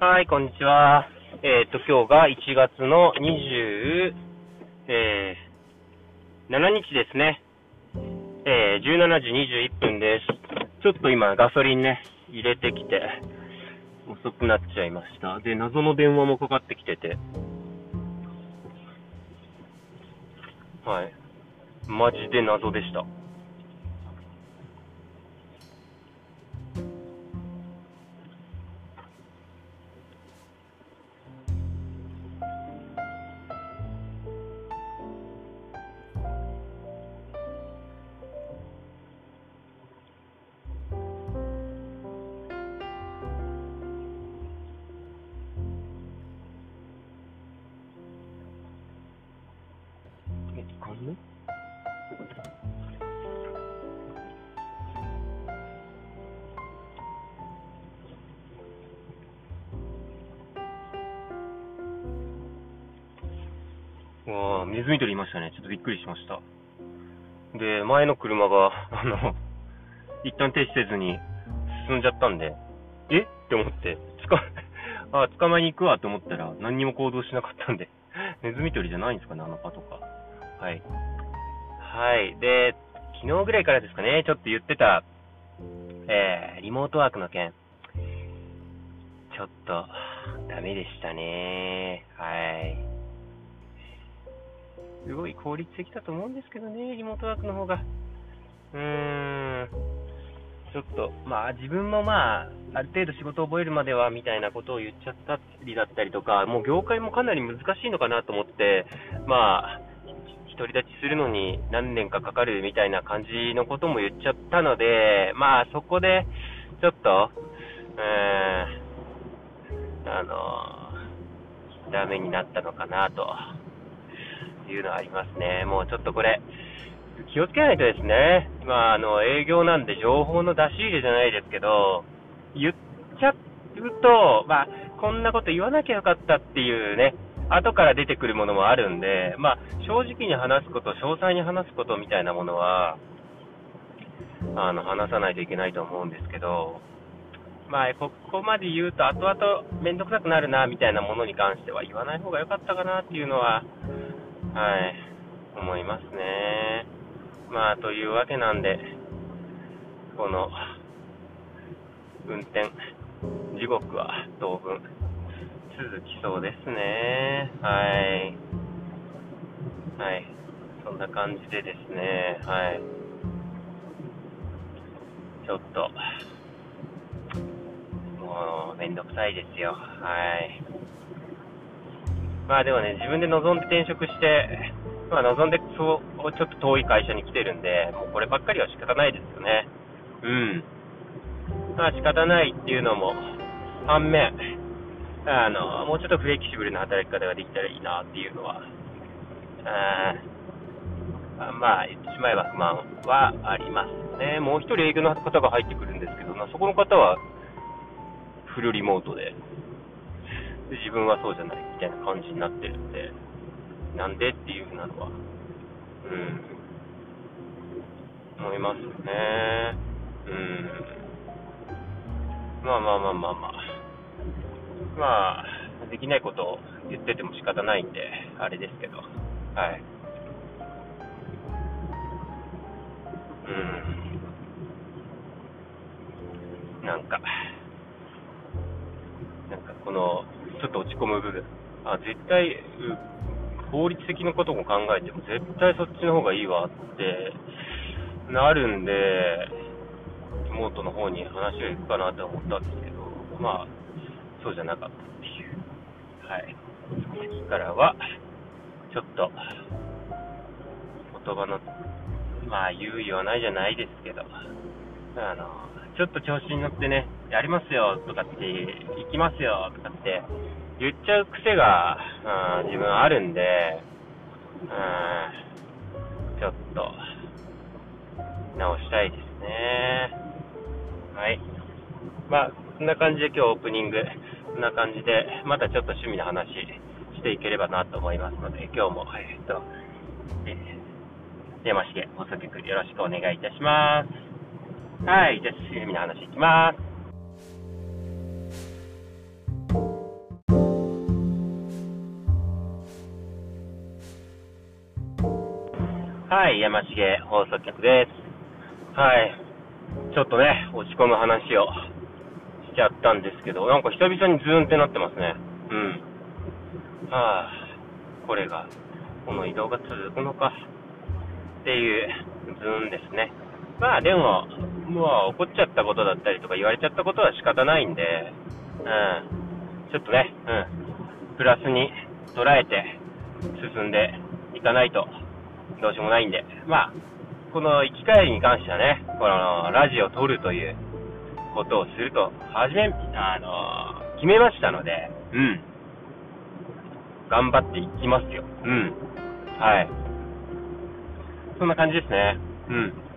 はい、こんにちは。えっ、と、今日が1月の20、えー、7日ですね。えー、17時21分です。ちょっと今ガソリンね、入れてきて、遅くなっちゃいました。で、謎の電話もかかってきてて。はい。マジで謎でした。ズミ捕りいましたね。ちょっとびっくりしました。で、前の車が、あの、一旦停止せずに進んじゃったんで、え？って思って、つか、あ、捕まえに行くわと思ったら、何にも行動しなかったんで、ネズミ捕りじゃないんですかね、あのパトカー。はい。はい。で、昨日ぐらいからですかね、ちょっと言ってた、えー、リモートワークの件。ちょっと、ダメでしたね。はい。すごい効率的だと思うんですけどね、リモートワークの方が。うーん。ちょっと、まあ自分もまあ、ある程度仕事を覚えるまではみたいなことを言っちゃったりだったりとか、もう業界もかなり難しいのかなと思って、まあ、独り立ちするのに何年かかかるみたいな感じのことも言っちゃったので、まあそこで、ちょっと、えーん、あの、ダメになったのかなとていうのはありますね。もうちょっとこれ、気をつけないとですね、まあ、あの、営業なんで情報の出し入れじゃないですけど、言っちゃうと、まあ、こんなこと言わなきゃよかったっていうね、後から出てくるものもあるんで、まあ、正直に話すこと、詳細に話すことみたいなものは、あの、話さないといけないと思うんですけど、まあ、ここまで言うと、後々めんどくさくなるな、みたいなものに関しては言わない方が良かったかなっていうのは、はい、思いますね。まあ、というわけなんで、この、運転、時刻は当分、続きそうですね。はい。はい。そんな感じでですね、はい。ちょっと、もう、めんどくさいですよ。はい。まあでもね、自分で望んで転職して、まあ望んでそう、ちょっと遠い会社に来てるんで、もうこればっかりは仕方ないですよね。うん。まあ仕方ないっていうのも、反面、あの、もうちょっとフレキシブルな働き方ができたらいいなっていうのは、あまあ言ってしまえば不満はありますね。もう一人営業の方が入ってくるんですけど、まそこの方はフルリモートで、で自分はそうじゃないみたいな感じになってるんで、なんでっていうふうなのは、うん、思いますよね。うん。まあまあまあまあまあ。まあ、できないことを言ってても仕方ないんで、あれですけど、はい。うん。なんか、なんかこの、ちょっと落ち込む部分。あ、絶対、法律的なことも考えても、絶対そっちの方がいいわってなるんで、リモートの方に話が行くかなと思ったんですけど、まあ、そうじゃなかったっていう。はい。その時からは、ちょっと、言葉の、まあ、言う言わないじゃないですけど、あの、ちょっと調子に乗ってね、やりますよとかって、行きますよとかって言っちゃう癖が、うん、自分あるんで、うん、ちょっと、直したいですね。はい。まあ、こんな感じで今日オープニング、こんな感じで、またちょっと趣味の話していければなと思いますので、今日も、えっと、えー、山重放送局よろしくお願いいたします。はい、じゃあ茂みの話いきます。はい、山重放送局です。はい、ちょっとね、落ち込む話をしちゃったんですけど、なんか久々にズーンってなってますね。うん。はあ、これが、この移動が続くのか、っていうズーンですね。まあでも、もう怒っちゃったことだったりとか言われちゃったことは仕方ないんで、うん、ちょっとね、うん、プラスに捉えて進んでいかないとどうしようもないんで、まあ、この行き帰りに関してはね、このラジオを撮るということをすると、はじめ、あの決めましたので、うん。頑張っていきますよ。うん。はい。そんな感じですね。うん。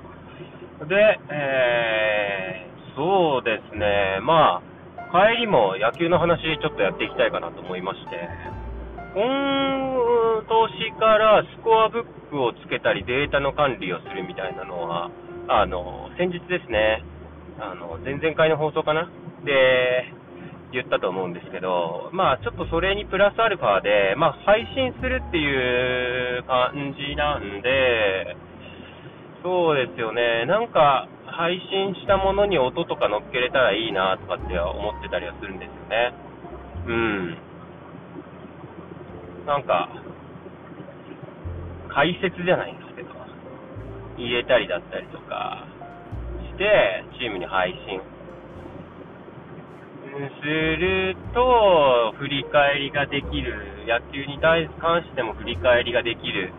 で、えー、そうですね、まあ、帰りも野球の話ちょっとやっていきたいかなと思いまして、今年からスコアブックをつけたりデータの管理をするみたいなのは、あの、先日ですね、あの、前々回の放送かな？で、言ったと思うんですけど、まあちょっとそれにプラスアルファで、まあ配信するっていう感じなんで、そうですよね。なんか、配信したものに音とか乗っけれたらいいなとかって思ってたりはするんですよね。うん。なんか、解説じゃないんですけど、入れたりだったりとかして、チームに配信すると、振り返りができる、野球に関しても振り返りができる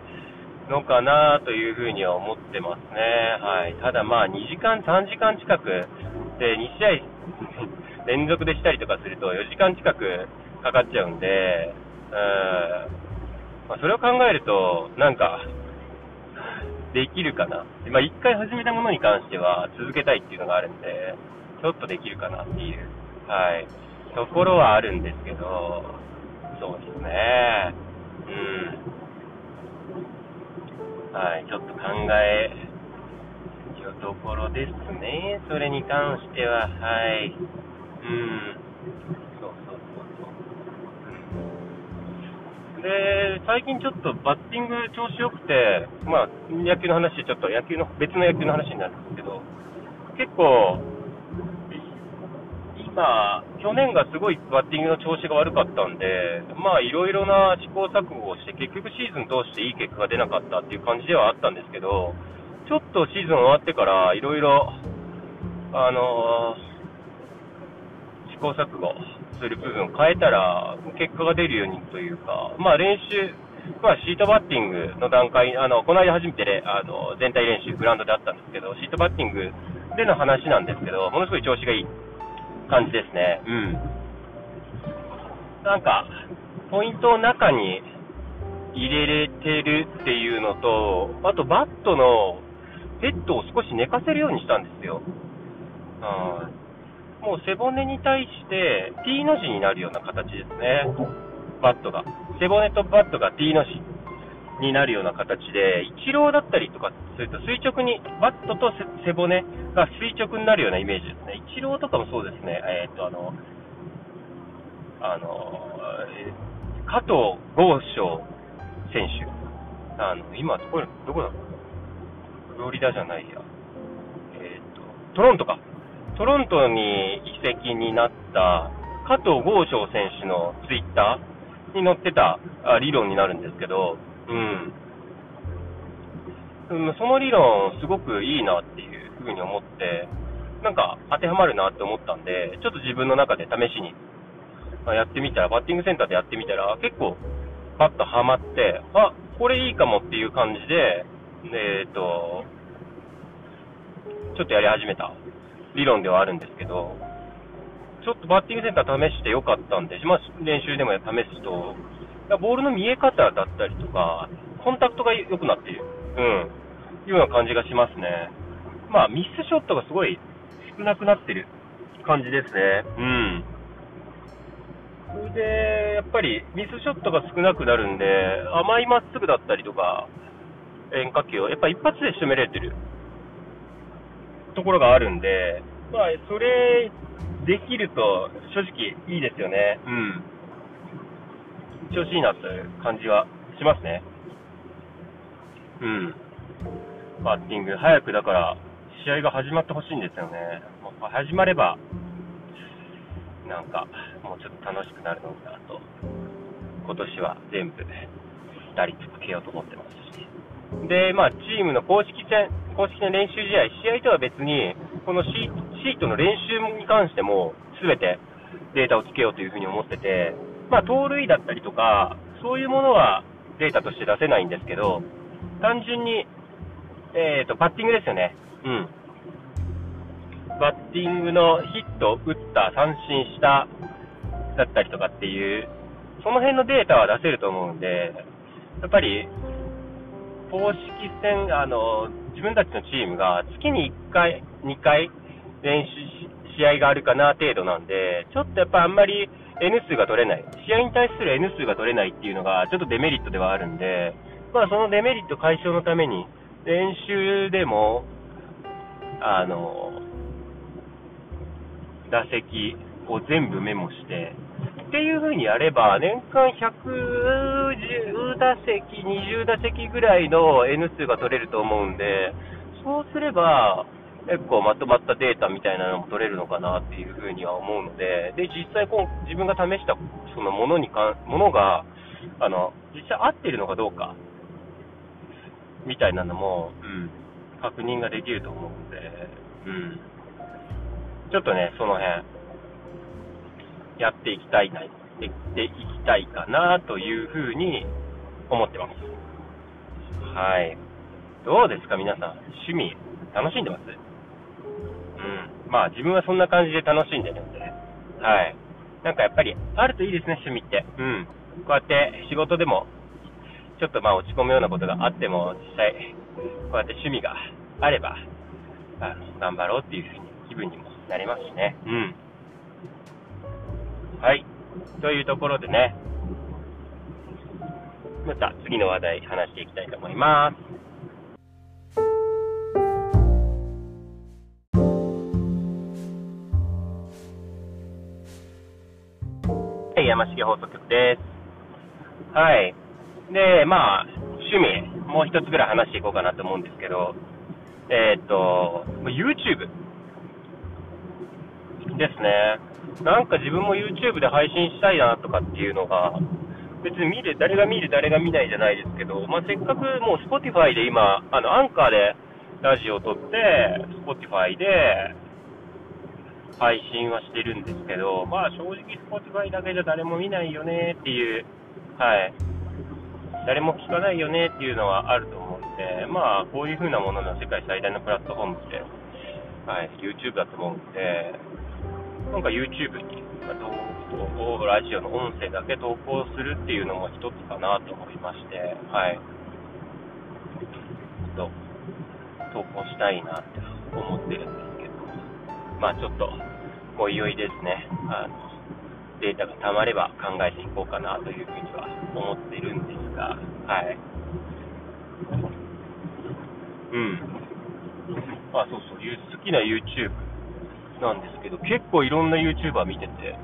のかなというふうには思ってますね。はい。ただまあ2時間、3時間近くで2試合 連続でしたりとかすると4時間近くかかっちゃうんで、うん、まあ、それを考えると、なんか、できるかな。まあ一回始めたものに関しては続けたいっていうのがあるんで、ちょっとできるかなっていう、はい、ところはあるんですけど、そうですね。うん。はい、ちょっと考えるところですね。それに関しては、はい。うん。そうそうそうそう。で、最近ちょっとバッティング調子良くて、まあ、野球の話、ちょっと野球の、別の野球の話になるんですけど、結構、まあ、去年がすごいバッティングの調子が悪かったんで、まあ、いろいろな試行錯誤をして、結局シーズン通していい結果が出なかったっていう感じではあったんですけど、ちょっとシーズン終わってから、いろいろ、あのー、試行錯誤する部分を変えたら、結果が出るようにというか、まあ、練習、まあ、シートバッティングの段階、あの、この間初めて、ね、あの、全体練習、グラウンドであったんですけど、シートバッティングでの話なんですけど、ものすごい調子がいい。感じですね。うん。なんか、ポイントを中に入れれてるっていうのと、あとバットのヘッドを少し寝かせるようにしたんですよ。あもう背骨に対して T の字になるような形ですね。バットが。背骨とバットが T の字になるような形で、イチローだったりとかすると垂直に、バットと背骨が垂直になるようなイメージですね。イチローとかもそうですね。えー、っと、あの、あの、加藤豪将選手。あの、今、どこ、どこだフロリダじゃないや。えー、っと、トロントか。トロントに移籍になった加藤豪将選手のツイッターに載ってた理論になるんですけど、うん。その理論、すごくいいなっていうふうに思って、なんか当てはまるなって思ったんで、ちょっと自分の中で試しにやってみたら、バッティングセンターでやってみたら、結構パッとはまって、あ、これいいかもっていう感じで、えっ、ー、と、ちょっとやり始めた理論ではあるんですけど、ちょっとバッティングセンター試してよかったんで、まあ、練習でも試すと、ボールの見え方だったりとか、コンタクトが良くなっている、うん、いうような感じがしますね。まあ、ミスショットがすごい少なくなってる感じですね。うん。それで、やっぱりミスショットが少なくなるんで、甘いまっすぐだったりとか、変化球をやっぱ一発で仕留められてるところがあるんで、まあ、それできると正直いいですよね。うん。調子いいなという感じはしますね。うん。バッティング、早くだから試合が始まってほしいんですよね。まあ、始まれば、なんか、もうちょっと楽しくなるのかなと、今年は全部、打率つけようと思ってますし。で、まあ、チームの公式戦、公式の練習試合、試合とは別に、このシートの練習に関しても、すべてデータをつけようというふうに思ってて、まあ、盗塁だったりとか、そういうものはデータとして出せないんですけど、単純に、えっ、ー、と、バッティングですよね。うん。バッティングのヒット、打った、三振した、だったりとかっていう、その辺のデータは出せると思うんで、やっぱり、公式戦、あの、自分たちのチームが月に1回、2回練習試合があるかな程度なんで、ちょっとやっぱあんまり N 数が取れない、試合に対する N 数が取れないっていうのがちょっとデメリットではあるんで、まあそのデメリット解消のために、練習でも、あの、打席を全部メモして、っていう風にやれば、年間110打席、20打席ぐらいの N 数が取れると思うんで、そうすれば、結構まとまったデータみたいなのも取れるのかなっていう風には思うので、で、実際こう自分が試したそのものにか、ものが、あの、実際合ってるのかどうか、みたいなのも、うん、確認ができると思うので、うん。ちょっとね、その辺、やっていきたいな、やっていきたいかなという風に思ってます。はい。どうですか皆さん、趣味、楽しんでます？うん。まあ自分はそんな感じで楽しんでるんで、はい。なんかやっぱりあるといいですね、趣味って。うん。こうやって仕事でも、ちょっとまあ落ち込むようなことがあっても、実際、こうやって趣味があれば、あの頑張ろうっていう風に気分にもなりますしね。うん。はい。というところでね、また次の話題話していきたいと思います。山重放送局です。はい。で、まあ、趣味、もう一つぐらい話していこうかなと思うんですけど、えー、っと、YouTube ですね。なんか自分も YouTube で配信したいなとかっていうのが、別に見る、誰が見る、誰が見ないじゃないですけど、まあ、せっかくもう Spotify で今、あの、アンカーでラジオを撮って、Spotify で配信はしてるんですけど、まあ正直 Spotify だけじゃ誰も見ないよねっていう、はい、誰も聞かないよねっていうのはあると思うんで、まあこういう風なものの世界最大のプラットフォームって、はい、YouTube だと思うんで、なんか YouTube に、ま動画、ラジオの音声だけ投稿するっていうのも一つかなと思いまして、はい。ちょっと投稿したいなって思ってるんです、まあちょっと、おいおいですね、あの、データが溜まれば考えていこうかなというふうには思っているんですが、はい。うん。あ、そうそう、好きな YouTube なんですけど、結構いろんな YouTuber 見てて、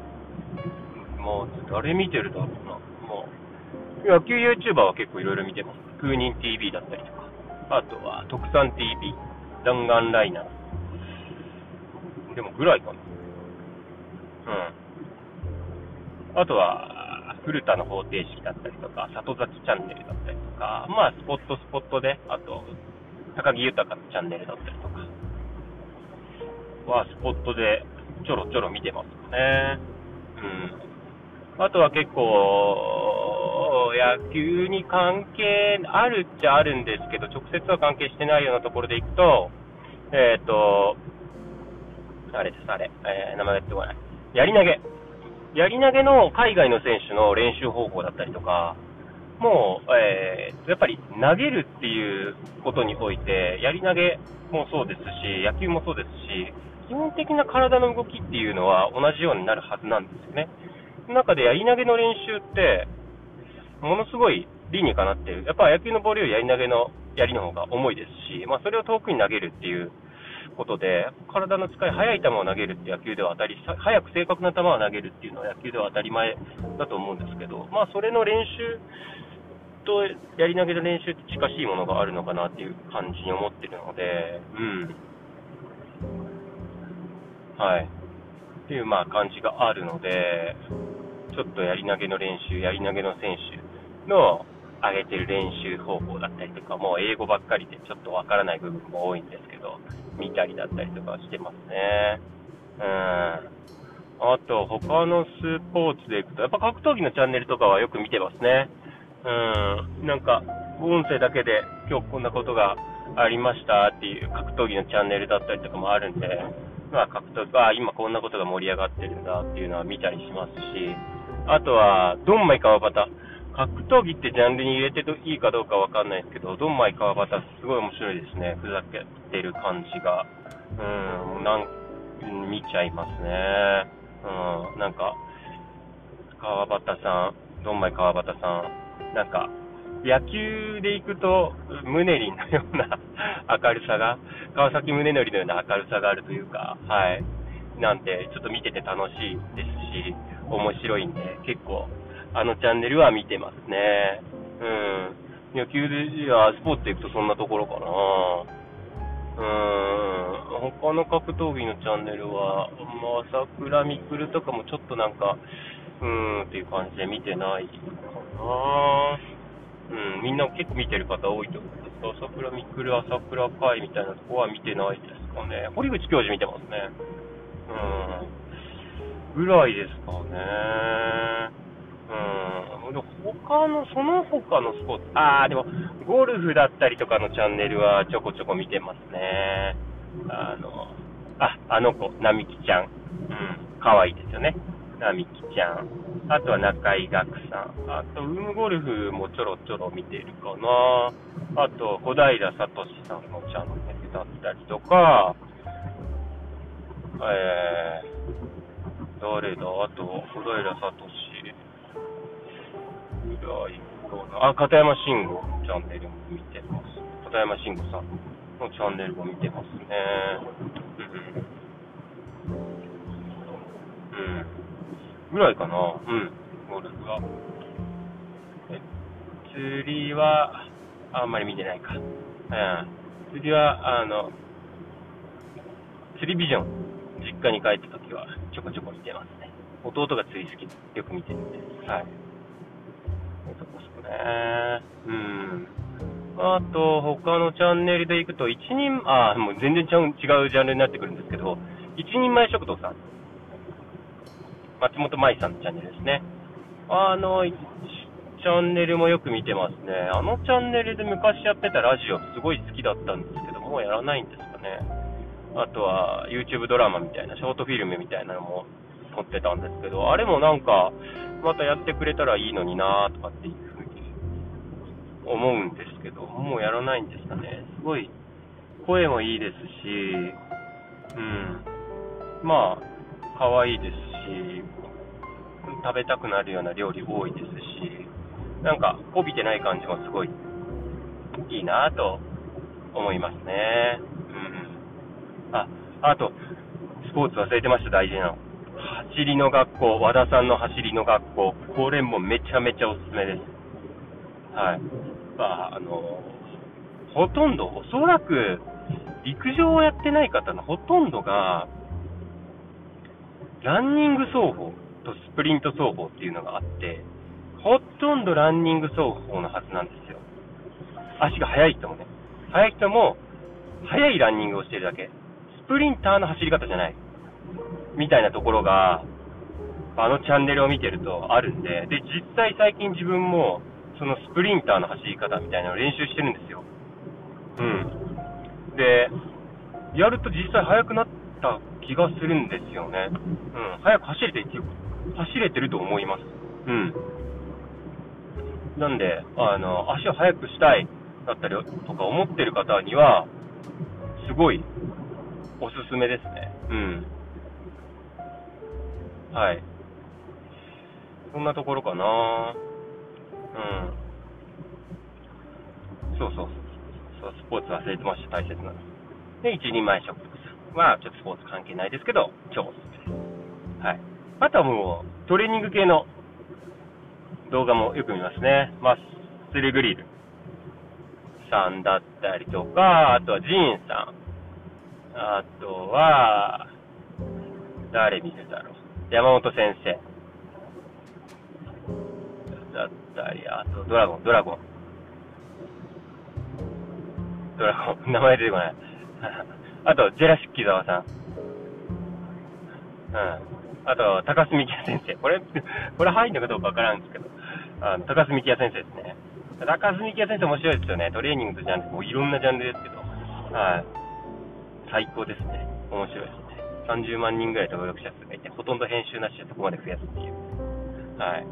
もう誰見てるだろうな。もう、野球 YouTuber は結構いろいろ見てます。空人 TV だったりとか、あとは特産 TV、弾丸ライナー。でもぐらいかな。うん。あとは、古田の方程式だったりとか、里崎チャンネルだったりとか、まあ、スポットスポットで、あと、高木豊のチャンネルだったりとか、はスポットでちょろちょろ見てますね。うん。あとは結構、野球に関係あるっちゃあるんですけど、直接は関係してないようなところでいくと、えっ、ー、と、あれです、あれ、えー、名前が出てこない。やり投げ。やり投げの海外の選手の練習方法だったりとか、もう、えー、やっぱり投げるっていうことにおいて、やり投げもそうですし、野球もそうですし、基本的な体の動きっていうのは同じようになるはずなんですよね。その中でやり投げの練習って、ものすごい理にかなってる。やっぱ野球のボールよりやり投げのやりの方が重いですし、まあ、それを遠くに投げるっていうことで、体の使い、速い球を投げるって野球では当たり、速く正確な球を投げるっていうのは野球では当たり前だと思うんですけど、まあ、それの練習とやり投げの練習って近しいものがあるのかなっていう感じに思ってるので、うん。はい。っていう、まあ、感じがあるので、ちょっとやり投げの練習、やり投げの選手の上げてる練習方法だったりとか、もう英語ばっかりでちょっとわからない部分も多いんですけど、見たりだったりとかしてますね。うん。あと、他のスポーツでいくと、やっぱ格闘技のチャンネルとかはよく見てますね。うん。なんか、音声だけで今日こんなことがありましたっていう格闘技のチャンネルだったりとかもあるんで、まあ格闘技、あ今こんなことが盛り上がってるんだっていうのは見たりしますし、あとは、ドンマイ川端。格闘技ってジャンルに入れていいかどうかわかんないですけど、ドンマイ川端すごい面白いですね。ふざけてる感じが。うん、なん、見ちゃいますね。うん、なんか、川端さん、ドンマイ川端さん、なんか、野球で行くと、ムネリンのような明るさが、川崎宗則のような明るさがあるというか、はい。なんで、ちょっと見てて楽しいですし、面白いんで、結構、あのチャンネルは見てますね。うん。野球で、いや、スポーツ行くとそんなところかな。うん。他の格闘技のチャンネルは、まあ、桜みくるとかもちょっとなんか、うーんっていう感じで見てないかな。うん、みんな結構見てる方多いと思うんですが、桜みくる、朝倉海みたいなとこは見てないですかね。堀口教授見てますね。うん。ぐらいですかね。うん。で他の、その他のスポーツ、あー、でも、ゴルフだったりとかのチャンネルはちょこちょこ見てますね。あの、あ、あの子、並木ちゃん。うん。可愛いですよね。並木ちゃん。あとは中井岳さん。あと、ウームゴルフもちょろちょろ見てるかな。あと、小平聡さんのチャンネルだったりとか、えー、誰だ？あと、小平聡。ぐらいかな。あ、片山慎吾チャンネルも見てます。片山慎吾さんのチャンネルも見てますね。うん。うん。ぐらいかな。うん。ゴルフは。え、釣りは、あんまり見てないか。うん。釣りは、あの、釣りビジョン。実家に帰った時はちょこちょこ見てますね。弟が釣り好きでよく見てるんで。はい。そこそこね。うん。あと、他のチャンネルで行くと、一人、あ、もう全然違う違うジャンルになってくるんですけど、一人前食堂さん。松本舞さんのチャンネルですね。あの、チャンネルもよく見てますね。あのチャンネルで昔やってたラジオすごい好きだったんですけど、もうやらないんですかね。あとは YouTube ドラマみたいな、ショートフィルムみたいなのも撮ってたんですけど、あれもなんか、またやってくれたらいいのになとかっていうふうに思うんですけど、もうやらないんですかね。すごい、声もいいですし、うん、まあ、可愛いですし、食べたくなるような料理多いですし、なんか、こびてない感じもすごいいいなと思いますね。うんあ、あと、スポーツ忘れてました、大事なの。走りの学校、和田さんの走りの学校、これもめちゃめちゃおすすめです。はい。まあ、あの、ほとんど、おそらく、陸上をやってない方のほとんどが、ランニング走法とスプリント走法っていうのがあって、ほとんどランニング走法のはずなんですよ。足が速い人もね。速い人も、速いランニングをしてるだけ。スプリンターの走り方じゃない。みたいなところが、あのチャンネルを見てるとあるんで、で、実際最近自分も、そのスプリンターの走り方みたいなのを練習してるんですよ。うん。で、やると実際速くなった気がするんですよね。うん。速く走れて、走れてると思います。うん。なんで、あの、足を速くしたいだったりとか思ってる方には、すごいおすすめですね。うん。はい。そんなところかなうん。そうそうそう。そうスポーツ忘れてました、大切なの。で、一人前食は、ちょっとスポーツ関係ないですけど、超おすすめです。はい。あとはもう、トレーニング系の動画もよく見ますね。まあ、ッスルグリルさんだったりとか、あとはジーンさん。あとは、誰見てたろう。山本先生。だったり、あと、ドラゴン、ドラゴン。ドラゴン、名前出てこない。あと、ジェラシッキ沢さん。うん。あと、高須幹也先生。これ、これ入るのかどうかわからんですけど、あの高須幹也先生ですね。高須幹也先生面白いですよね。トレーニングとジャンル、もういろんなジャンルですけど、はい。最高ですね。面白いです。30万人ぐらい登録者数がいて、ほとんど編集なしでそこまで増やすっていう。はい。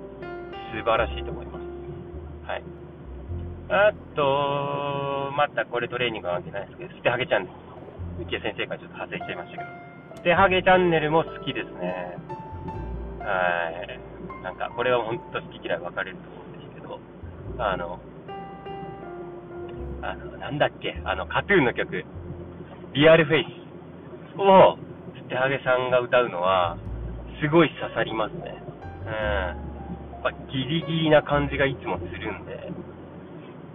素晴らしいと思います。はい。あと、またこれトレーニングは関係ないですけど、捨てハゲチャンネル。浮江先生からちょっと派生しちゃいましたけど、捨てハゲチャンネルも好きですね。はい。なんか、これは本当好き嫌い分かれると思うんですけど、あの、あの、なんだっけ、あの、カトゥーンの曲、リアルフェイスを、捨てハゲさんが歌うのは、すごい刺さりますね。うん。やっぱギリギリな感じがいつもするんで、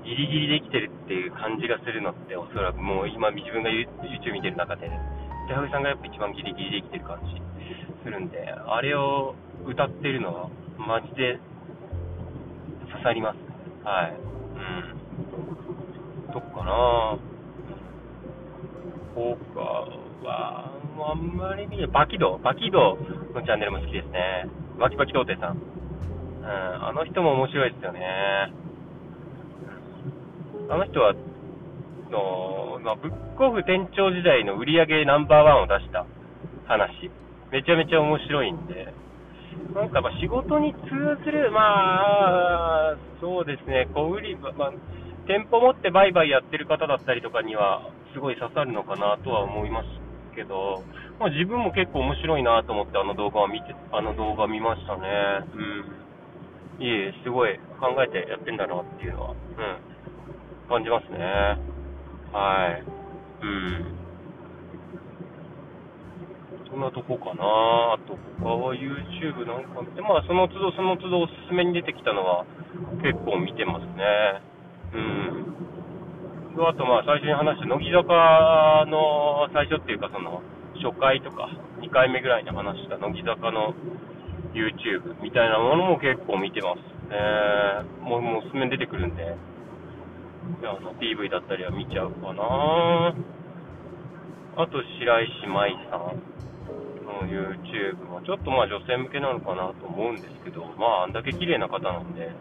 ギリギリできてるっていう感じがするのって、おそらくもう今自分が YouTube 見てる中で、手ハゲさんがやっぱ一番ギリギリできてる感じするんで、あれを歌ってるのは、マジで刺さります。はい。うん。どっかな他は、あんまり見ない。バキドバキドのチャンネルも好きですね。バキバキ童貞さん。うん、あの人も面白いですよね。あの人は、の、まあ、ブックオフ店長時代の売り上げナンバーワンを出した話。めちゃめちゃ面白いんで、なんかまあ仕事に通ずる、まあ、そうですね、小売り、まあ、店舗持って売買やってる方だったりとかには、すごい刺さるのかなとは思いますけど、まあ、自分も結構面白いなと思ってあの動画を見て、あの動画見ましたね。うん。いえ、すごい考えてやってんだなっていうのは、うん。感じますね。はい。うん。そんなとこかなあと、他は YouTube なんか見て、まあ、その都度その都度おすすめに出てきたのは結構見てますね。うん。あと、まあ、最初に話した乃木坂の最初っていうか、その、初回とか、2回目ぐらいに話した乃木坂の YouTube みたいなものも結構見てます。えー、もう、もうおすすめ出てくるんで、あの PV だったりは見ちゃうかなあと白石麻衣さんの YouTube はちょっとまあ女性向けなのかなと思うんですけど、まああんだけ綺麗な方なんで、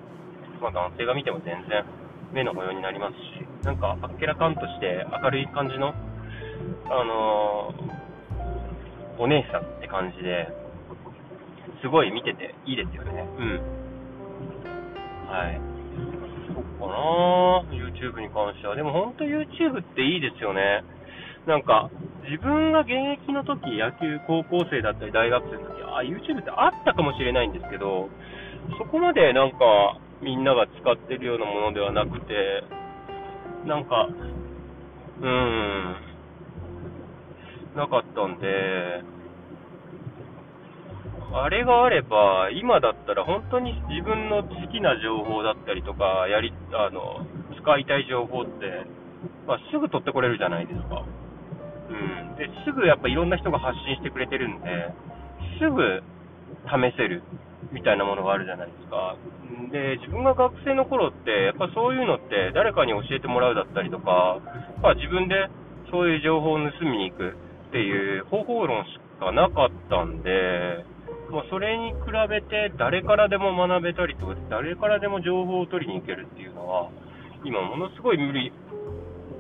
まあ男性が見ても全然目の保養になりますし、なんかあっけらかんとして明るい感じの、あのー、お姉さんって感じで、すごい見てていいですよね。うん。はい。そっかな YouTube に関しては。でも本当 YouTube っていいですよね。なんか、自分が現役の時、野球高校生だったり大学生の時、あ、YouTube ってあったかもしれないんですけど、そこまでなんか、みんなが使ってるようなものではなくて、なんか、うーん、なかったんで、あれがあれば、今だったら本当に自分の好きな情報だったりとか、やり、あの、使いたい情報って、まあ、すぐ取ってこれるじゃないですか。うん。で、すぐやっぱいろんな人が発信してくれてるんで、すぐ試せるみたいなものがあるじゃないですか。で、自分が学生の頃って、やっぱそういうのって誰かに教えてもらうだったりとか、まあ、自分でそういう情報を盗みに行くっていう方法論しかなかったんで、まあ、それに比べて誰からでも学べたりとか、誰からでも情報を取りに行けるっていうのは、今ものすごい無理、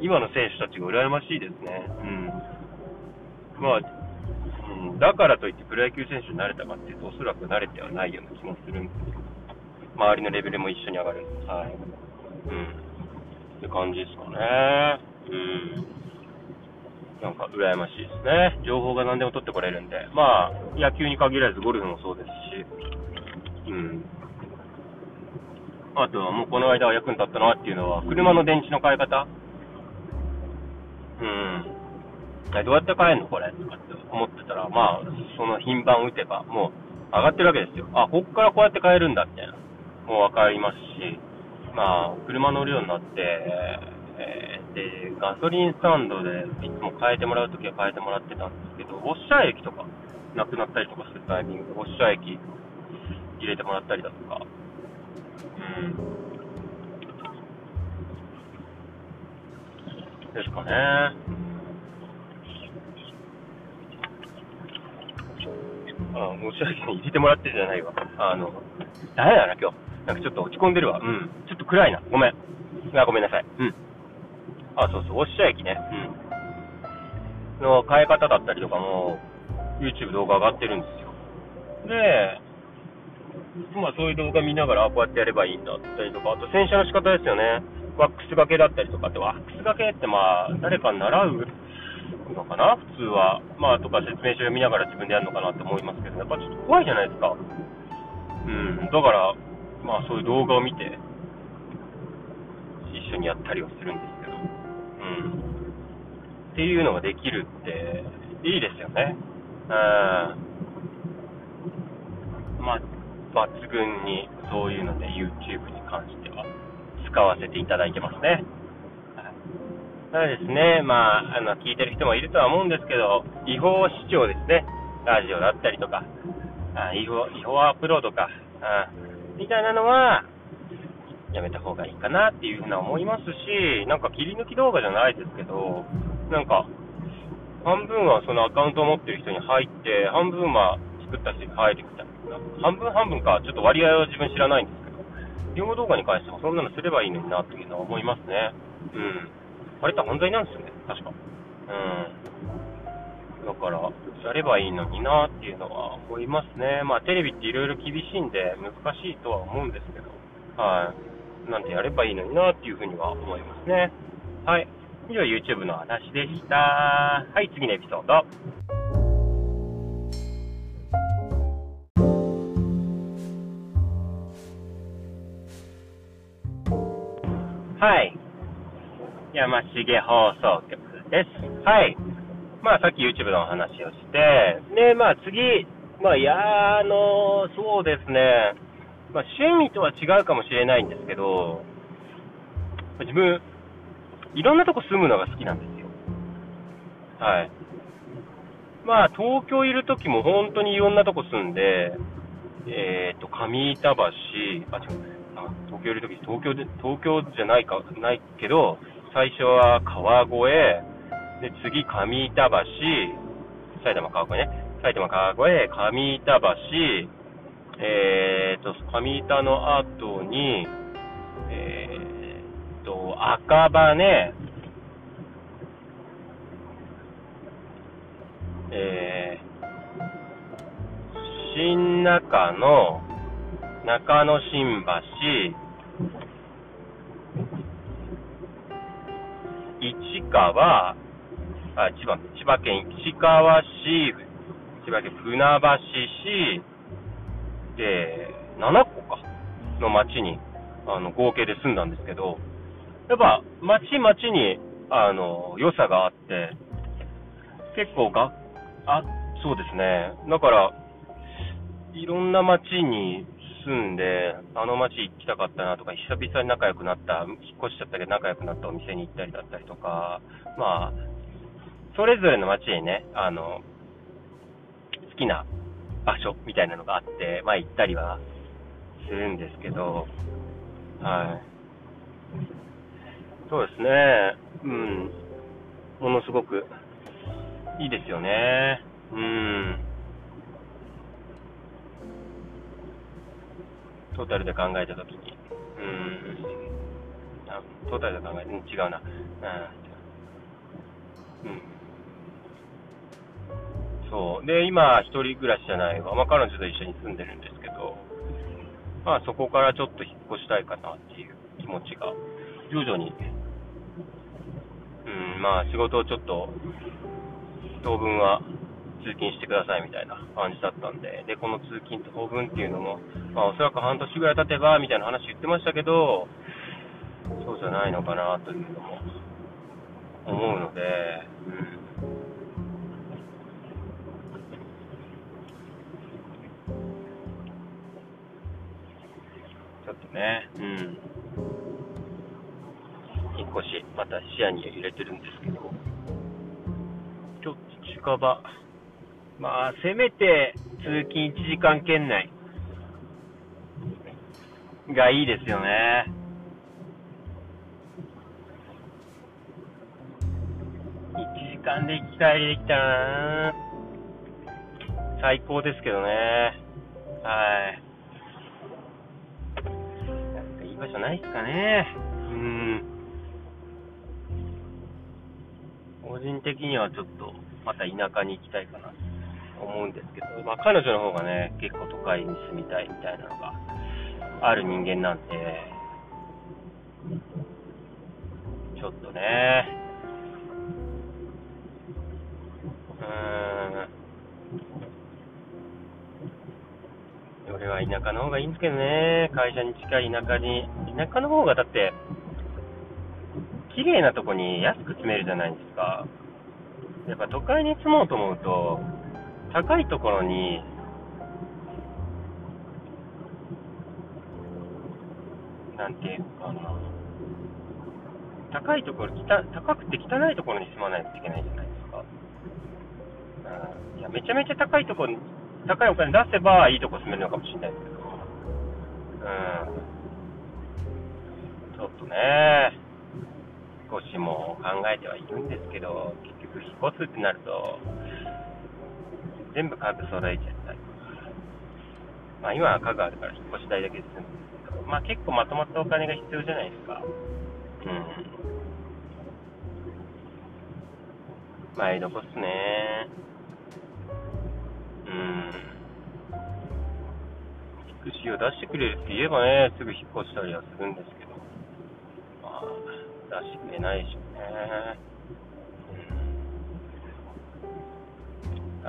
今の選手たちが羨ましいですね。うん。まあ、だからといってプロ野球選手になれたかっていうと、おそらく慣れてはないような気もするんですけど、周りのレベルも一緒に上がる。はい。うん。って感じですかね。うん。なんか羨ましいですね。情報が何でも取ってこれるんで。まあ、野球に限らずゴルフもそうですし。うん。あとはもうこの間は役に立ったなっていうのは、車の電池の変え方。うん。どうやって変えんのこれとかって思ってたら、まあ、その品番打てば、もう上がってるわけですよ。あ、こっからこうやって変えるんだみたいな。もうわかりますし。まあ、車乗るようになって、えー、で、ガソリンスタンドでいつも変えてもらうときは変えてもらってたんですけど、ウォッシャー液とかなくなったりとかするタイミングで、ウォッシャー液入れてもらったりだとか、うん。ですかね。あ、申し訳ない。入れてもらってるじゃないわ。あの、誰だな、今日。なんかちょっと落ち込んでるわ。うん。ちょっと暗いな。ごめん。あ、ごめんなさい。うん。あ、そうそう、おっしゃ駅ね。うん。の変え方だったりとかも、YouTube 動画上がってるんですよ。で、まあそういう動画見ながら、こうやってやればいいんだったりとか、あと洗車の仕方ですよね。ワックスがけだったりとかって、ワックスがけってまあ、誰か習うのかな？普通は。まあとか説明書を見ながら自分でやるのかなって思いますけど、やっぱちょっと怖いじゃないですか。うん。だから、まあそういう動画を見て、一緒にやったりはするんですけど、うん。っていうのができるって、いいですよね。うん。まあ、抜群にそういうので YouTube に関しては使わせていただいてますね。ただですね、まあ、あの、聞いてる人もいるとは思うんですけど、違法視聴ですね。ラジオだったりとか、あ違法、違法アップロードか、あみたいなのは、やめた方がいいかなっていうふうな思いますし、なんか切り抜き動画じゃないですけど、なんか、半分はそのアカウントを持ってる人に入って、半分は作った人に入ってきた。半分半分か、ちょっと割合は自分知らないんですけど、用語動画に関してもそんなのすればいいのになっていうのは思いますね。うん。あれって犯罪なんですよね、確か。うん。だから、やればいいのになっていうのは思いますね。まあ、テレビっていろいろ厳しいんで難しいとは思うんですけど、はい。なんてやればいいのになっていうふうには思いますね。はい。以上、YouTube の話でした。はい、次のエピソード。はい。山重放送局です。はい。まあ、さっき YouTube の話をして、で、まあ、次、まあ、いや、あの、そうですね、まあ、趣味とは違うかもしれないんですけど、自分、いろんなとこ住むのが好きなんですよ。はい。まあ、東京いるときも本当にいろんなとこ住んで、えっ、ー、と、上板橋、あ、違う、あ東京いるとき、東京で、東京じゃないか、ないけど、最初は川越、で、次、上板橋、埼玉川越ね。埼玉川越、上板橋、えーと、上板の後に、えーと、赤羽、えー、新中野、中野新橋、市川、あ、千葉、千葉県市川市、千葉県船橋市、で、7個か、の町に、あの、合計で住んだんですけど、やっぱ、町々に、あの、良さがあって、結構が、あ、そうですね。だから、いろんな町に住んで、あの町行きたかったなとか、久々に仲良くなった、引っ越しちゃったけど仲良くなったお店に行ったりだったりとか、まあ、それぞれの街にね、あの、好きな場所みたいなのがあって、まあ行ったりはするんですけど、はい。そうですね、うん、ものすごくいいですよね。うん。トータルで考えたときに、うん、トータルで考えて、うん、違うな。うん。うんそう。で、今、一人暮らしじゃないわ。まあ、彼女と一緒に住んでるんですけど、まあ、そこからちょっと引っ越したいかなっていう気持ちが、徐々に、うん、まあ、仕事をちょっと、当分は通勤してくださいみたいな感じだったんで、で、この通勤当分っていうのも、まあ、おそらく半年ぐらい経てば、みたいな話言ってましたけど、そうじゃないのかなというのも思うので、うんね。うん。越し、また視野に入れてるんですけど、ちょっと近場、まあ、せめて通勤1時間圏内がいいですよね。1時間で行き帰りできたらな最高ですけどね。はい。なんかいい場所ないっすかね。うん。個人的にはちょっと、また田舎に行きたいかな思うんですけど、まあ彼女の方がね、結構都会に住みたいみたいなのがある人間なんで、ちょっとね、うーん、俺は田舎の方がいいんですけどね、会社に近い田舎に、田舎の方がだって、綺麗なとこに安く住めるじゃないですか。やっぱ都会に住もうと思うと、高いところになんていうかな、高いところ、高くて汚いところに住まないといけないじゃないですか。うん、いやめちゃめちゃ高いところ、高いお金出せばいいとこ住めるのかもしれないですけど、うん、ちょっとね、少しも考えてはいるんですけど、結局引っ越すってなると、全部家具揃えちゃったりまあ今は家具あるから引っ越し代だけで済むんですけどまあ結構まとまったお金が必要じゃないですか。うん。前どこっすね。うん。引っ越しを出してくれるって言えばね、すぐ引っ越したりはするんですけど、まあ、出してくれないでしょうね。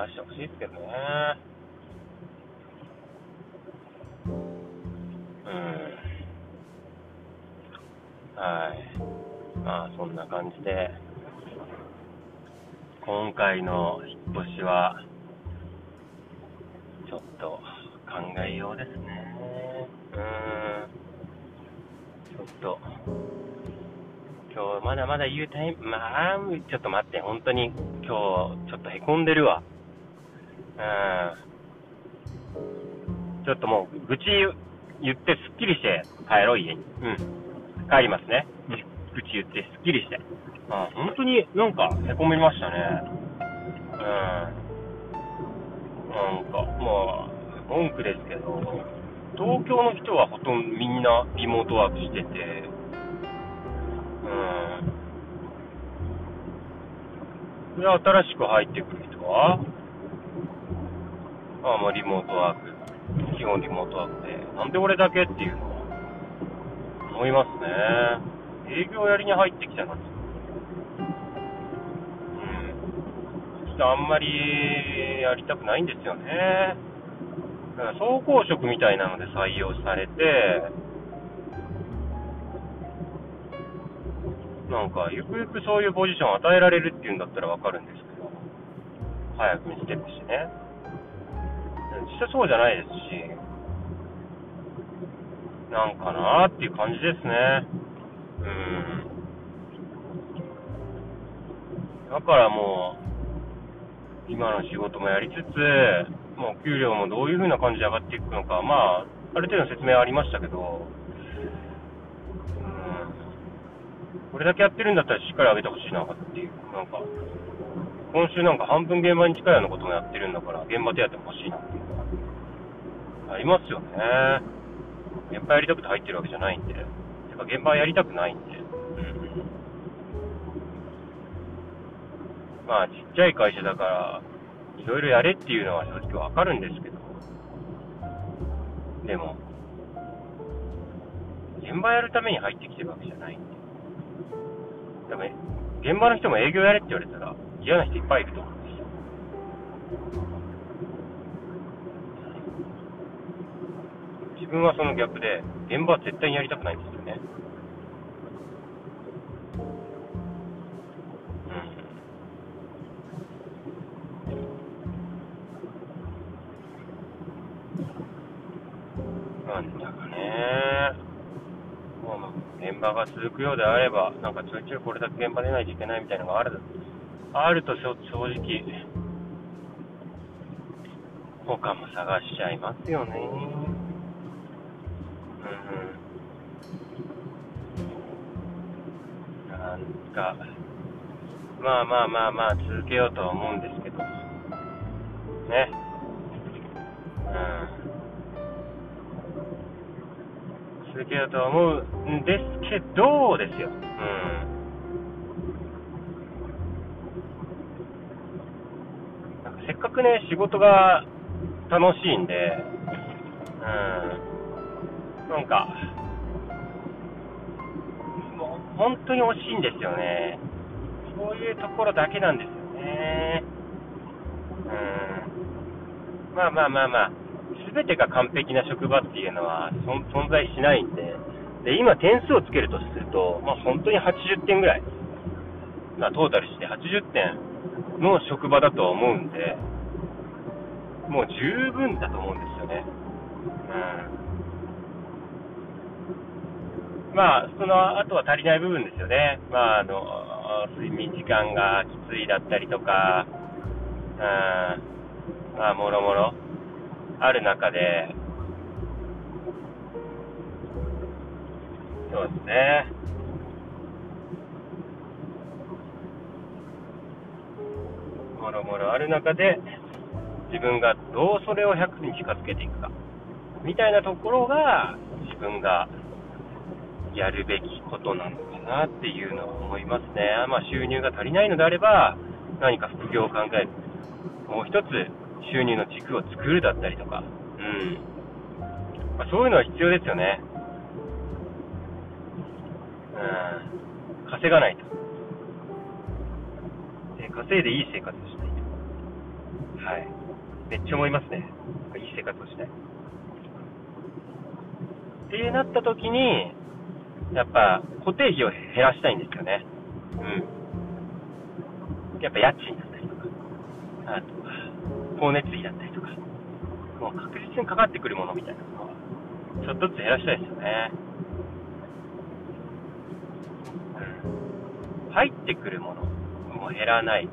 してほしいですけどね。はい。まあ、そんな感じで、今回の引っ越しは、ちょっと考えようですね。うん。ちょっと、今日まだまだ言うタイム、まあ、ちょっと待って、本当に今日ちょっとへこんでるわ。うん。ちょっともう、愚痴言ってすっきりして帰ろう、家に。うん。帰りますね。口言ってすっきりして。あ本当になんかへこみましたね。うん。なんか、まあ、文句ですけど、東京の人はほとんどみんなリモートワークしてて、うん。で、新しく入ってくる人は、まあまあ、リモートワーク、基本リモートワークで、なんで俺だけっていうのは思いますね。営業やりに入ってきたのに。うん。人あんまりやりたくないんですよね。だから総合職みたいなので採用されて、なんか、ゆくゆくそういうポジションを与えられるっていうんだったらわかるんですけど、早くにステップしてね。実際そうじゃないですし、なんかなーっていう感じですね。うん。だからもう、今の仕事もやりつつ、もう給料もどういう風な感じで上がっていくのか、まあ、ある程度の説明はありましたけど、うん、これだけやってるんだったらしっかり上げてほしいなっていう、なんか、今週なんか半分現場に近いようなこともやってるんだから、現場手当欲しいなっていうのは、ありますよね。現場やりたくて入ってるわけじゃないんで、てか現場やりたくないんで、まあ、ちっちゃい会社だから、いろいろやれっていうのは正直わかるんですけど、でも、現場やるために入ってきてるわけじゃないんで。でも、現場の人も営業やれって言われたら嫌な人いっぱいいると思うんですよ。分はその逆で、現場は絶対にやりたくないんですよね。うん。なんだかね、まあ、現場が続くようであれば、なんかちょいちょいこれだけ現場出ないといけないみたいなのがあるあると正直、他も探しちゃいますよね。うん。なんか、まあまあまあまあ続けようとは思うんですけど、ね。うん。続けようとは思うんですけど、ですよ。うん。せっかくね、仕事が楽しいんで、うん、なんか、もう本当に惜しいんですよね。そういうところだけなんですよね。うん。まあまあまあまあ、すべてが完璧な職場っていうのは存在しないんで、で、今点数をつけるとすると、まあ本当に80点ぐらい。まあトータルして80点の職場だとは思うんで、もう十分だと思うんですよね。うん。まあ、その後は足りない部分ですよね。まあ、あの、睡眠時間がきついだったりとか、うん、まあ、もろもろある中で、そうですね。もろもろある中で、自分がどうそれを100に近づけていくか、みたいなところが、自分がやるべきことなのかなっていうのは思いますね。まあ、収入が足りないのであれば、何か副業を考える。もう一つ、収入の軸を作るだったりとか、うん。まあ、そういうのは必要ですよね。うん。稼がないと。稼いでいい生活をしたいと。はい。めっちゃ思いますね。いい生活をしたい。ってなった時に、やっぱ固定費を減らしたいんですよね。うん。やっぱ家賃だったりとか、あと、光熱費だったりとか、もう確実にかかってくるものみたいなのは、ちょっとずつ減らしたいですよね。うん。入ってくるものも減らない。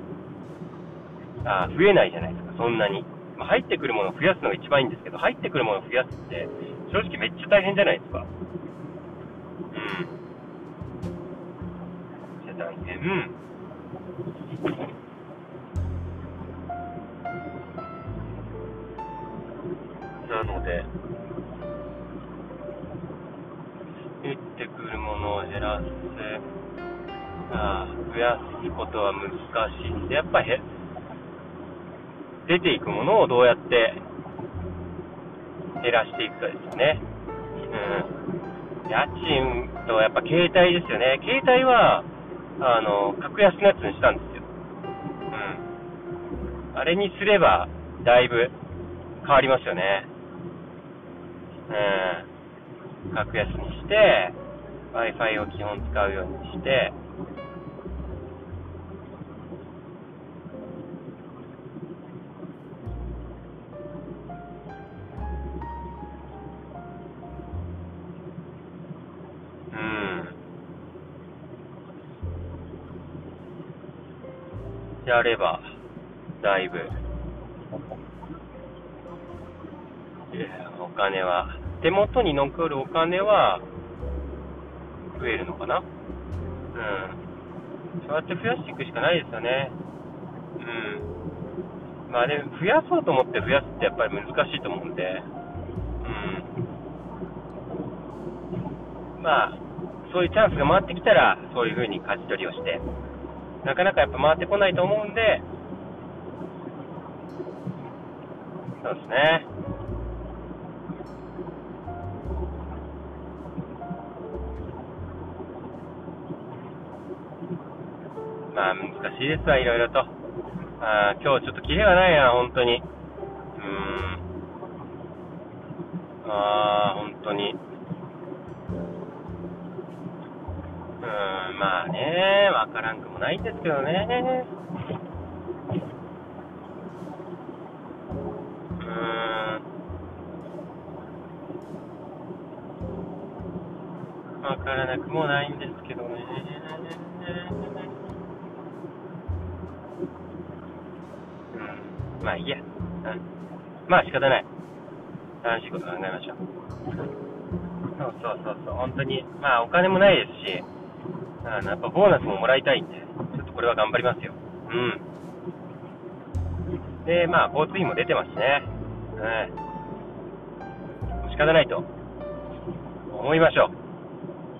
あ増えないじゃないですか、そんなに。まあ、入ってくるものを増やすのが一番いいんですけど、入ってくるものを増やすって、正直めっちゃ大変じゃないですか。うん。めっちゃ大変。なので、入ってくるものを減らす。あ増やすことは難しいんで、やっぱへ出ていくものをどうやって減らしていくかですよね。うん。家賃とやっぱ携帯ですよね。携帯は、あの、格安のやつにしたんですよ。うん。あれにすれば、だいぶ変わりますよね。うん。格安にして、Wi-Fi を基本使うようにして、やれば、だいぶ、お金は、手元に残るお金は、増えるのかな？うん。そうやって増やしていくしかないですよね。うん。まあね、増やそうと思って増やすってやっぱり難しいと思うんで、うん。まあ、そういうチャンスが回ってきたら、そういう風に舵取りをして、なかなかやっぱ回ってこないと思うんで、そうですね。まあ難しいですわ、いろいろと。あ今日ちょっとキレがないな、本当に。うーん。ああ、本当に。うん、まあね、わからんもないんですけどね。うん。まわからなくもないんですけどね。うん。まあいいや。うん。まあ仕方ない。楽しいこと考えましょう。そうそうそうそう。本当に。まあお金もないですし、あのやっぱボーナスももらいたいんで、ちょっとこれは頑張りますよ。うん。で、まあ交通費も出てますしね。うん。仕方ないと思いましょ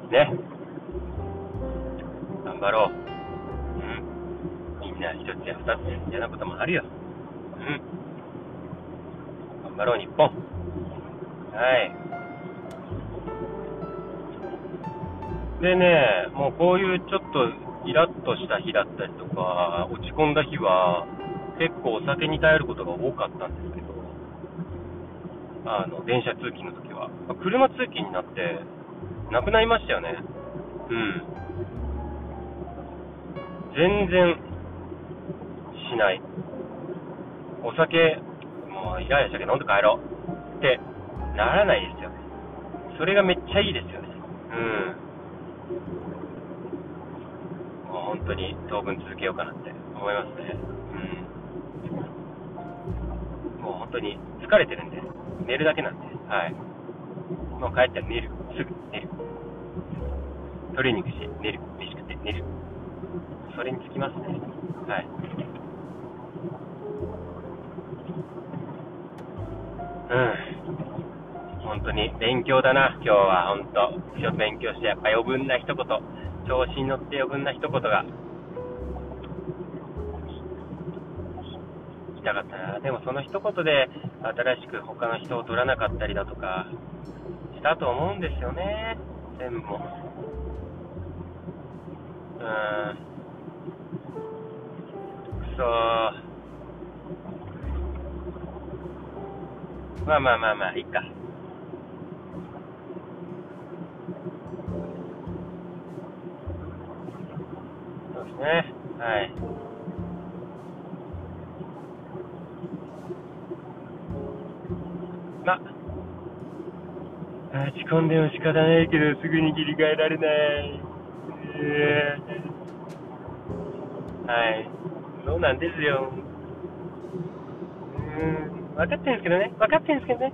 う。ね。頑張ろう。うん。みんな一つや二つ嫌なこともあるよ。うん。頑張ろう、日本。はい。でね、もうこういうちょっとイラッとした日だったりとか、落ち込んだ日は、結構お酒に頼ることが多かったんですけど、あの、電車通勤の時は。車通勤になって、なくなりましたよね。うん。全然しない。お酒、もうイライラしたけど飲んで帰ろうってならないですよね。それがめっちゃいいですよね。うん。もう本当に当分続けようかなって思いますね。うん。もう本当に疲れてるんで、寝るだけなんで、はい。もう帰ったら寝る。すぐ寝る。トレーニングして寝る。飯食って寝る。それにつきますね。はい。うん。本当に勉強だな、今日は。本当。ちょっと勉強して、やっぱ余分な一言、調子に乗って余分な一言が、言いたかったな。でもその一言で、新しく他の人を取らなかったりだとか、したと思うんですよね。全部も。うーん。くそまあまあまあまあ、いいか。ね。はい。まあ、落ち込んでも仕方ないけど、すぐに切り替えられない。えー、はい。そうなんですよ。うん、分かってるんですけどね。分かってるんですけどね。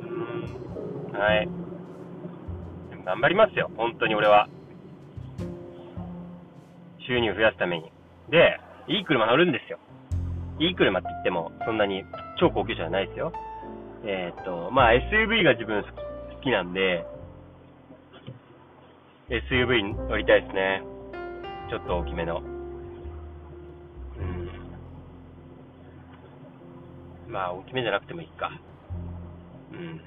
うん、はい。でも頑張りますよ。本当に俺は。収入増やすために。で、いい車乗るんですよ。いい車って言っても、そんなに超高級車じゃないですよ。えっ、と、まあ SUV が自分好きなんで、SUV 乗りたいですね。ちょっと大きめの。うん。まあ大きめじゃなくてもいいか。うん。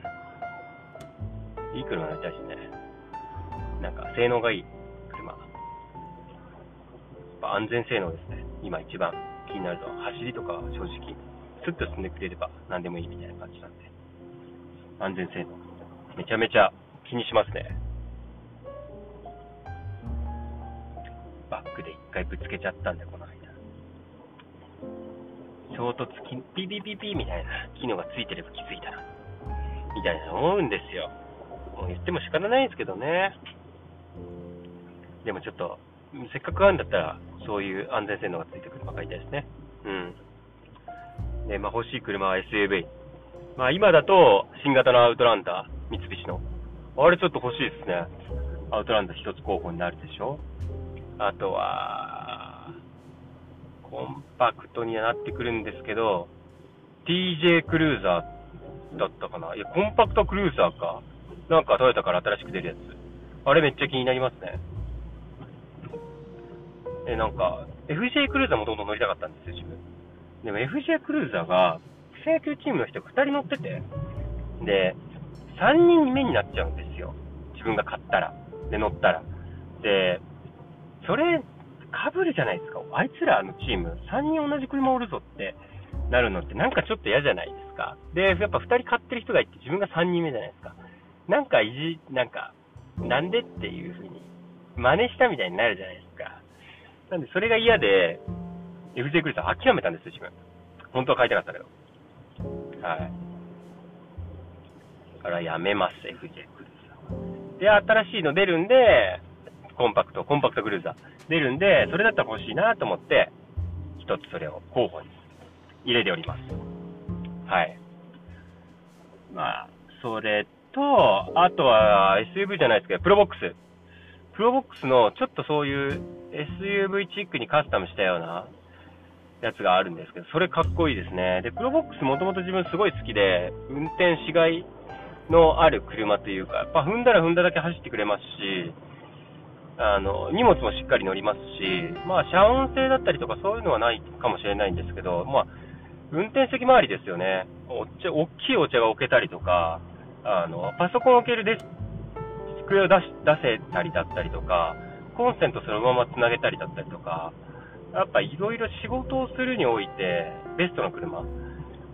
いい車乗りたいですね。なんか性能がいい。ぱ安全性能ですね。今一番気になると、走りとか正直、スッと進んでくれれば何でもいいみたいな感じなんで。安全性能。めちゃめちゃ気にしますね。バックで一回ぶつけちゃったんだよ、この間。衝突き、ピピピピみたいな機能がついてれば気づいたな。みたいな思うんですよ。もう言っても仕方ないですけどね。でもちょっと、せっかくあるんだったら、そういう安全性能がついてくるの買いたいですね。うん。で、まあ欲しい車は SUV。まあ今だと、新型のアウトランダー、三菱の。あれちょっと欲しいですね。アウトランダー一つ候補になるでしょあとは、コンパクトにはなってくるんですけど、TJ クルーザーだったかないや、コンパクトクルーザーか。なんかトヨタから新しく出るやつ。あれめっちゃ気になりますね。え、なんか、FJ クルーザーもどんどん乗りたかったんですよ、自分。でも FJ クルーザーが、草野球チームの人が2人乗ってて、で、3人に目になっちゃうんですよ。自分が買ったら。で、乗ったら。で、それ、かぶるじゃないですか。あいつらのチーム、3人同じ車おるぞってなるのってなんかちょっと嫌じゃないですか。で、やっぱ2人買ってる人がいて自分が3人目じゃないですか。なんかいじ、なんか、なんでっていう風に、真似したみたいになるじゃないですか。なんで、それが嫌で、FJ クルーザー諦めたんですよ、自分。本当は買いたかったけど。はい。だからやめます、FJ クルーザーで、新しいの出るんで、コンパクト、コンパクトクルーザー出るんで、それだったら欲しいなと思って、一つそれを候補に入れております。はい。まあ、それと、あとは SUV じゃないですけど、プロボックス。プロボックスのちょっとそういう SUV チックにカスタムしたようなやつがあるんですけど、それかっこいいですね。で、プロボックスもともと自分すごい好きで、運転しがいのある車というか、やっぱ踏んだら踏んだだけ走ってくれますし、あの、荷物もしっかり乗りますし、まあ、遮音性だったりとかそういうのはないかもしれないんですけど、まあ、運転席周りですよね。お茶、大きいお茶が置けたりとか、あの、パソコン置けるデス机を出し出せたりだったりとか、コンセントそのままつなげたりだったりとか、やっぱいろいろ仕事をするにおいて、ベストな車。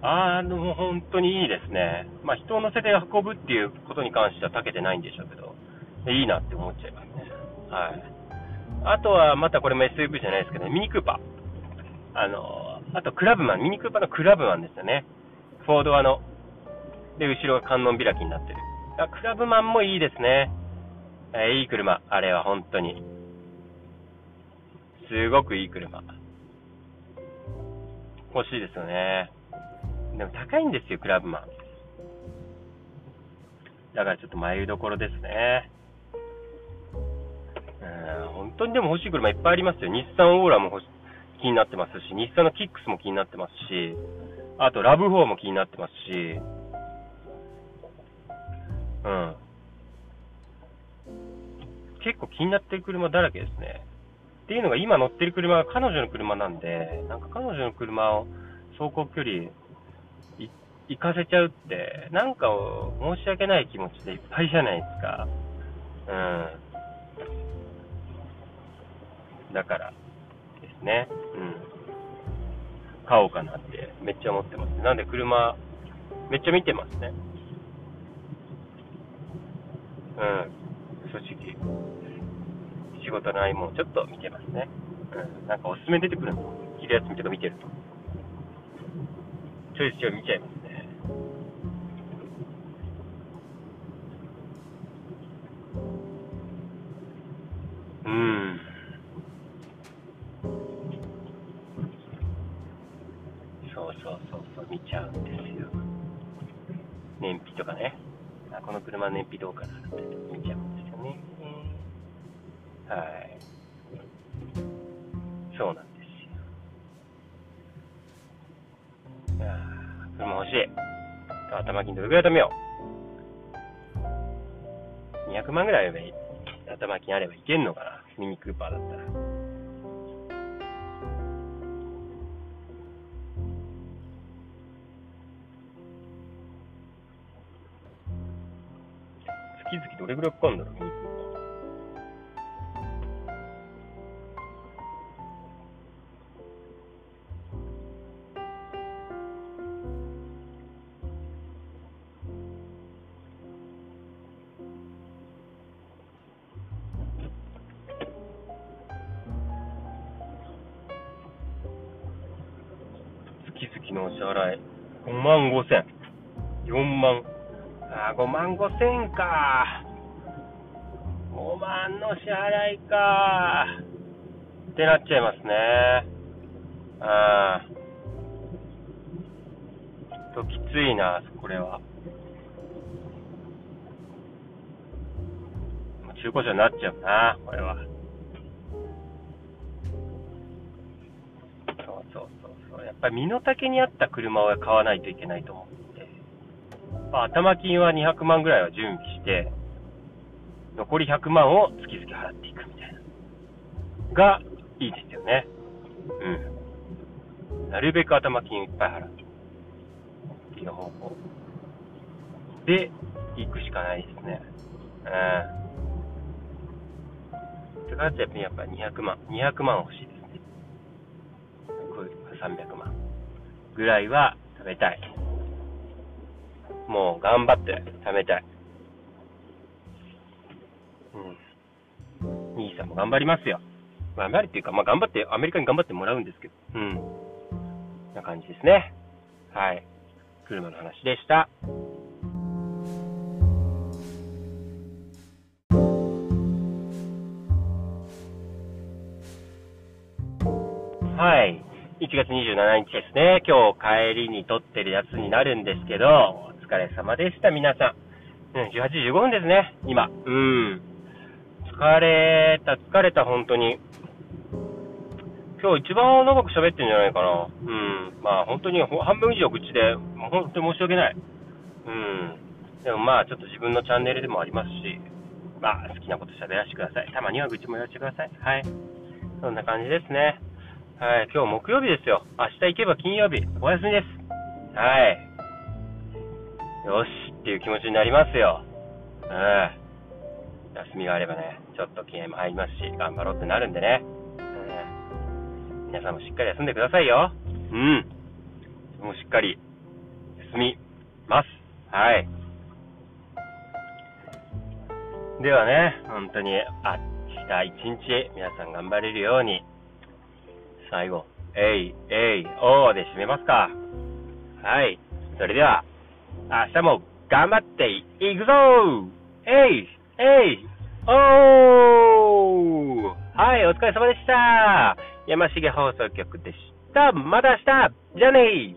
あの、本当にいいですね。まあ、人を乗せて運ぶっていうことに関しては長けてないんでしょうけど、いいなって思っちゃいますね。はい。あとは、またこれも SUV じゃないですけどね、ミニクーパー。あの、あとクラブマン、ミニクーパーのクラブマンですよね。フォードアの。で、後ろが観音開きになってる。クラブマンもいいですね。え、いい車。あれは本当に。すごくいい車。欲しいですよね。でも高いんですよ、クラブマン。だからちょっと迷いどころですね。うん、本当にでも欲しい車いっぱいありますよ。日産オーラも気になってますし、日産のキックスも気になってますし、あとラブ4も気になってますし、うん。結構気になってる車だらけですね。っていうのが今乗ってる車は彼女の車なんで、なんか彼女の車を走行距離行かせちゃうって、なんか申し訳ない気持ちでいっぱいじゃないですか。うん。だからですね。うん。買おうかなってめっちゃ思ってます。なんで車、めっちゃ見てますね。うん。正直。仕事の合間もちょっと見てますね。うん。なんかおすすめ出てくるの？着るやつとか見てると。ちょいちょい見ちゃいますね。うん。そうそうそうそう、見ちゃうんですよ。燃費とかね。あ、この車燃費どうかなって見ちゃう。はい。そうなんですよ。いや、車欲しい。頭金どれぐらい貯めよう。200万ぐらいあれば。頭金あればいけんのかな。ミニクーパーだったら。月々どれぐらいかかるんだろう、ミニクーパー。5万5千か。5万の支払いか。ってなっちゃいますね。ああ。ちょっときついな、これは。中古車になっちゃうな、これは。そうそうそうやっぱり身の丈に合った車を買わないといけないと思って、まあ、頭金は200万ぐらいは準備して、残り100万を月々払っていくみたいな。が、いいですよね。うん。なるべく頭金いっぱい払う。っていう方法。で、行くしかないですね。うん。って感じでやっぱり200万、200万欲しいですね。300万ぐらいは食べたい。もう頑張って貯めたい。うん。兄さんも頑張りますよ。頑張るっていうか、まあ、頑張って、アメリカに頑張ってもらうんですけど。うん。な感じですね。はい。車の話でした。はい。1月27日ですね。今日帰りに撮ってるやつになるんですけど、疲れ様でした、皆さん。うん、18時15分ですね、今。うん。疲れた、疲れた、本当に。今日一番長く喋ってんじゃないかな。うん。まあ本当に半分以上口で、本当に申し訳ない。うん。でもまあちょっと自分のチャンネルでもありますし、まあ好きなこと喋らせてください。たまには愚痴も言わせてください。はい。そんな感じですね。はい。今日木曜日ですよ。明日行けば金曜日。お休みです。はい。よしっていう気持ちになりますよ。うん。休みがあればね、ちょっと気合も入りますし、頑張ろうってなるんでね。うん、皆さんもしっかり休んでくださいよ。うん。もうしっかり休みます。はい。ではね、本当にあ明日一日皆さん頑張れるように、最後、えい、えい、おーで締めますか。はい。それでは、明日も頑張っていくぞ。えいえいおー。はい、お疲れ様でした。山重放送局でした。また明日。じゃあね